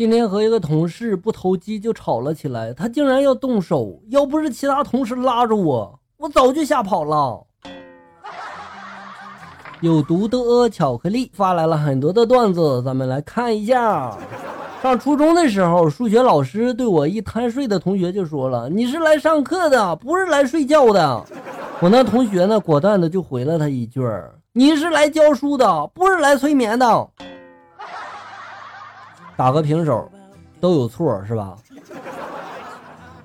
今天和一个同事不投机就吵了起来，他竟然要动手，要不是其他同事拉着我，我早就吓跑了。有毒的巧克力发来了很多的段子，咱们来看一下。上初中的时候，数学老师对我一贪睡的同学就说了：“你是来上课的，不是来睡觉的。”我那同学呢，果断的就回了他一句：“你是来教书的，不是来催眠的。”打个平手，都有错是吧？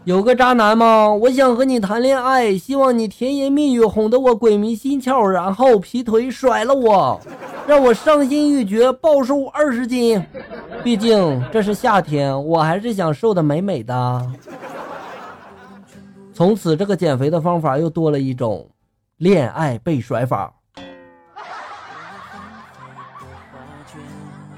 有个渣男吗？我想和你谈恋爱，希望你甜言蜜语哄得我鬼迷心窍，然后劈腿甩了我。让我伤心欲绝，暴瘦二十斤。毕竟这是夏天，我还是想瘦的美美的。从此，这个减肥的方法又多了一种恋爱被甩法。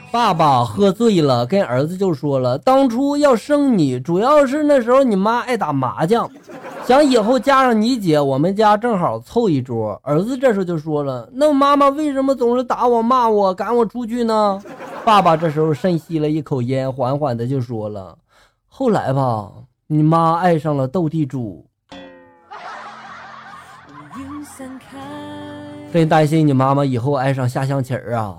爸爸喝醉了，跟儿子就说了：“当初要生你，主要是那时候你妈爱打麻将。”想以后加上你姐，我们家正好凑一桌。儿子这时候就说了：“那妈妈为什么总是打我、骂我、赶我出去呢？”爸爸这时候深吸了一口烟，缓缓的就说了：“后来吧，你妈爱上了斗地主，真担心你妈妈以后爱上下象棋儿啊。”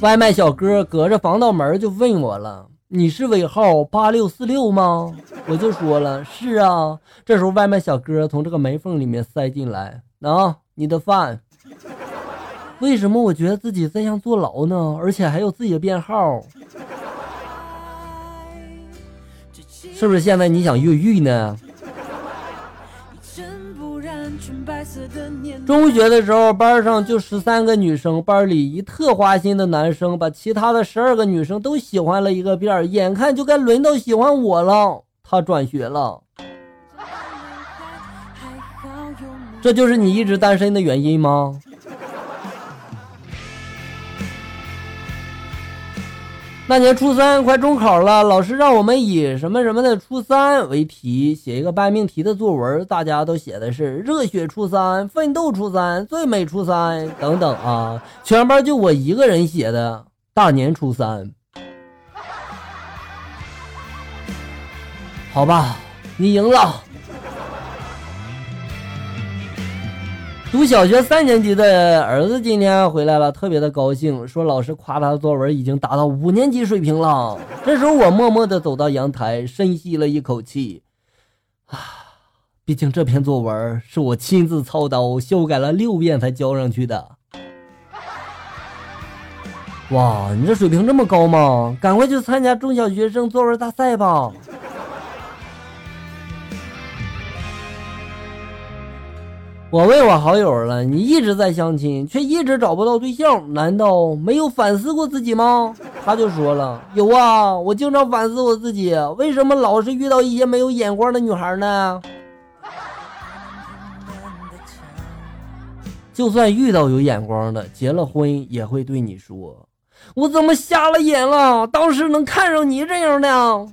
外卖小哥隔着防盗门就问我了。你是尾号八六四六吗？我就说了是啊。这时候外卖小哥从这个门缝里面塞进来，啊，你的饭。为什么我觉得自己在像坐牢呢？而且还有自己的编号，是不是？现在你想越狱呢？中学的时候，班上就十三个女生，班里一特花心的男生把其他的十二个女生都喜欢了一个遍，眼看就该轮到喜欢我了，他转学了。这就是你一直单身的原因吗？那年初三快中考了，老师让我们以什么什么的初三为题写一个半命题的作文，大家都写的是热血初三、奋斗初三、最美初三等等啊，全班就我一个人写的大年初三。好吧，你赢了。读小学三年级的儿子今天回来了，特别的高兴，说老师夸他的作文已经达到五年级水平了。这时候我默默的走到阳台，深吸了一口气，啊，毕竟这篇作文是我亲自操刀修改了六遍才交上去的。哇，你这水平这么高吗？赶快去参加中小学生作文大赛吧！我问我好友了，你一直在相亲，却一直找不到对象，难道没有反思过自己吗？他就说了，有啊，我经常反思我自己，为什么老是遇到一些没有眼光的女孩呢？就算遇到有眼光的，结了婚也会对你说，我怎么瞎了眼了？当时能看上你这样的。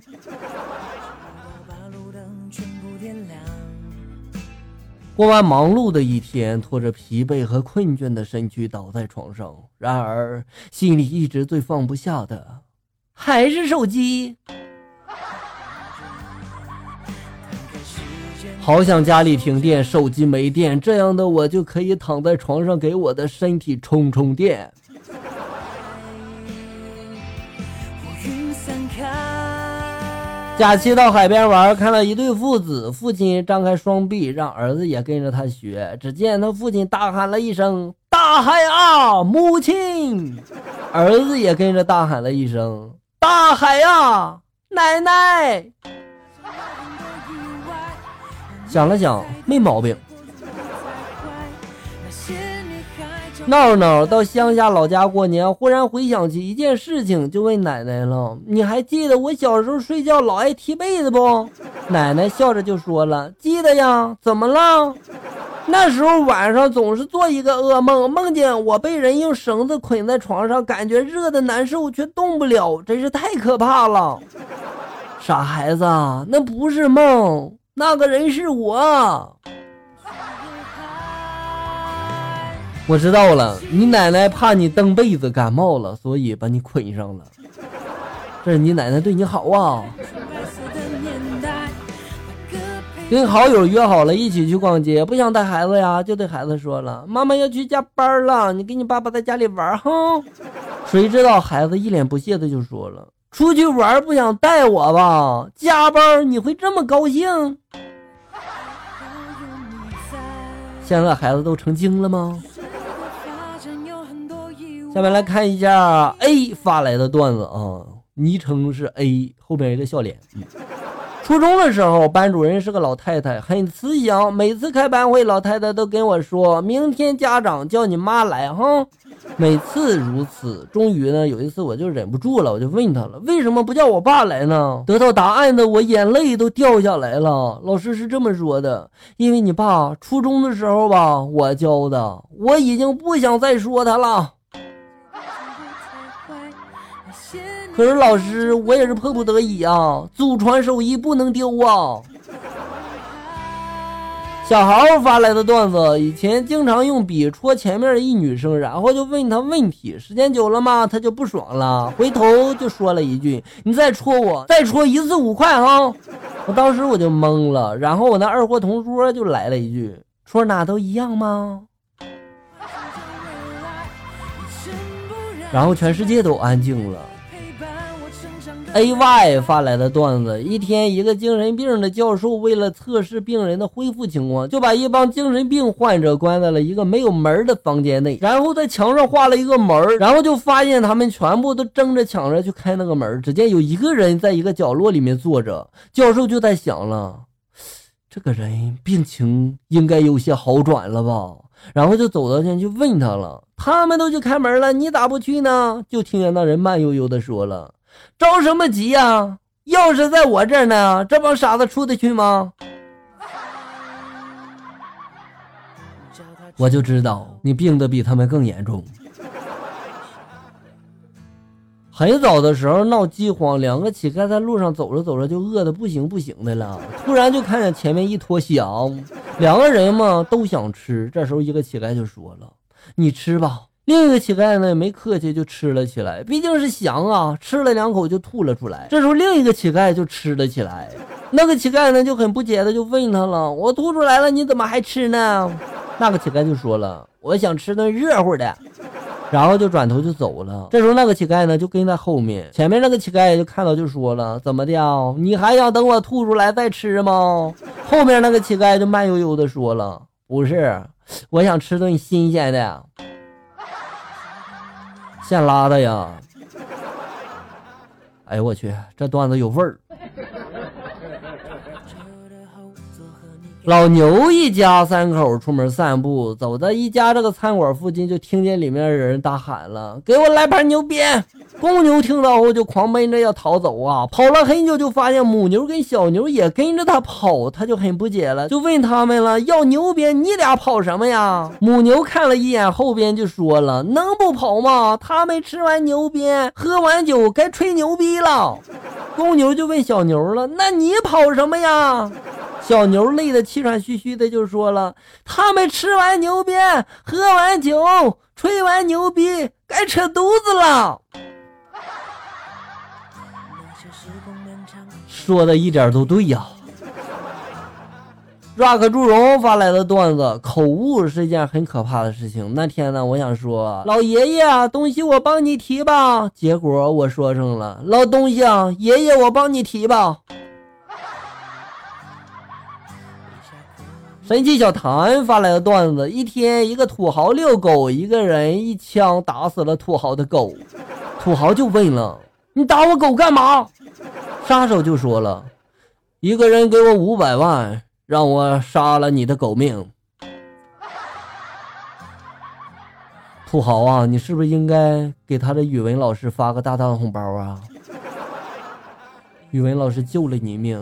过完忙碌的一天，拖着疲惫和困倦的身躯倒在床上，然而心里一直最放不下的还是手机。好想家里停电，手机没电，这样的我就可以躺在床上给我的身体充充电。我云散开假期到海边玩，看到一对父子，父亲张开双臂，让儿子也跟着他学。只见他父亲大喊了一声：“大海啊，母亲！”儿子也跟着大喊了一声：“大海啊，奶奶！”想了想，没毛病。闹闹到乡下老家过年，忽然回想起一件事情，就问奶奶了：“你还记得我小时候睡觉老爱踢被子不？”奶奶笑着就说了：“记得呀，怎么了？那时候晚上总是做一个噩梦，梦见我被人用绳子捆在床上，感觉热的难受，却动不了，真是太可怕了。”傻孩子，那不是梦，那个人是我。我知道了，你奶奶怕你蹬被子感冒了，所以把你捆上了。这是你奶奶对你好啊。跟好友约好了一起去逛街，不想带孩子呀，就对孩子说了：“妈妈要去加班了，你跟你爸爸在家里玩哈。”谁知道孩子一脸不屑的就说了：“出去玩不想带我吧？加班你会这么高兴？”现在孩子都成精了吗？下面来看一下 A 发来的段子啊，昵称是 A，后边一个笑脸。初中的时候，班主任是个老太太，很慈祥。每次开班会，老太太都跟我说：“明天家长叫你妈来哈。”每次如此。终于呢，有一次我就忍不住了，我就问他了：“为什么不叫我爸来呢？”得到答案的我眼泪都掉下来了。老师是这么说的：“因为你爸初中的时候吧，我教的，我已经不想再说他了。”可是老师，我也是迫不得已啊，祖传手艺不能丢啊。小豪发来的段子，以前经常用笔戳前面一女生，然后就问她问题，时间久了嘛，她就不爽了，回头就说了一句：“你再戳我，再戳一次五块哈。”我当时我就懵了，然后我那二货同桌就来了一句：“戳哪都一样吗？”然后全世界都安静了。A Y 发来的段子：一天，一个精神病的教授为了测试病人的恢复情况，就把一帮精神病患者关在了一个没有门的房间内，然后在墙上画了一个门，然后就发现他们全部都争着抢着去开那个门。只见有一个人在一个角落里面坐着，教授就在想了，这个人病情应该有些好转了吧？然后就走到前去问他了，他们都去开门了，你咋不去呢？就听见那人慢悠悠的说了。着什么急呀？钥匙在我这儿呢，这帮傻子出得去吗？我就知道你病得比他们更严重。很早的时候闹饥荒，两个乞丐在路上走着走着就饿得不行不行的了，突然就看见前面一坨翔，两个人嘛都想吃。这时候一个乞丐就说了：“你吃吧。”另一个乞丐呢，没客气，就吃了起来。毕竟是翔啊，吃了两口就吐了出来。这时候，另一个乞丐就吃了起来。那个乞丐呢，就很不解的就问他了：“我吐出来了，你怎么还吃呢？”那个乞丐就说了：“我想吃顿热乎的。”然后就转头就走了。这时候，那个乞丐呢，就跟在后面。前面那个乞丐就看到，就说了：“怎么的啊？你还想等我吐出来再吃吗？”后面那个乞丐就慢悠悠的说了：“不是，我想吃顿新鲜的。”现拉的呀！哎呦我去，这段子有味儿。老牛一家三口出门散步，走到一家这个餐馆附近，就听见里面的人大喊了：“给我来盘牛鞭！”公牛听到后就狂奔着要逃走啊，跑了很久就发现母牛跟小牛也跟着他跑，他就很不解了，就问他们了：“要牛鞭，你俩跑什么呀？”母牛看了一眼后边就说了：“能不跑吗？他们吃完牛鞭，喝完酒，该吹牛逼了。”公牛就问小牛了：“那你跑什么呀？”小牛累得气喘吁吁的，就说了：“他们吃完牛鞭，喝完酒，吹完牛逼，该扯犊子了。”说的一点都对呀。rock 祝融发来的段子，口误是一件很可怕的事情。那天呢，我想说：“老爷爷，东西我帮你提吧。”结果我说成了：“老东西，爷爷我帮你提吧。”神奇小谭发来的段子：一天，一个土豪遛狗，一个人一枪打死了土豪的狗。土豪就问了：“你打我狗干嘛？”杀手就说了：“一个人给我五百万，让我杀了你的狗命。”土豪啊，你是不是应该给他的语文老师发个大大的红包啊？语文老师救了你命。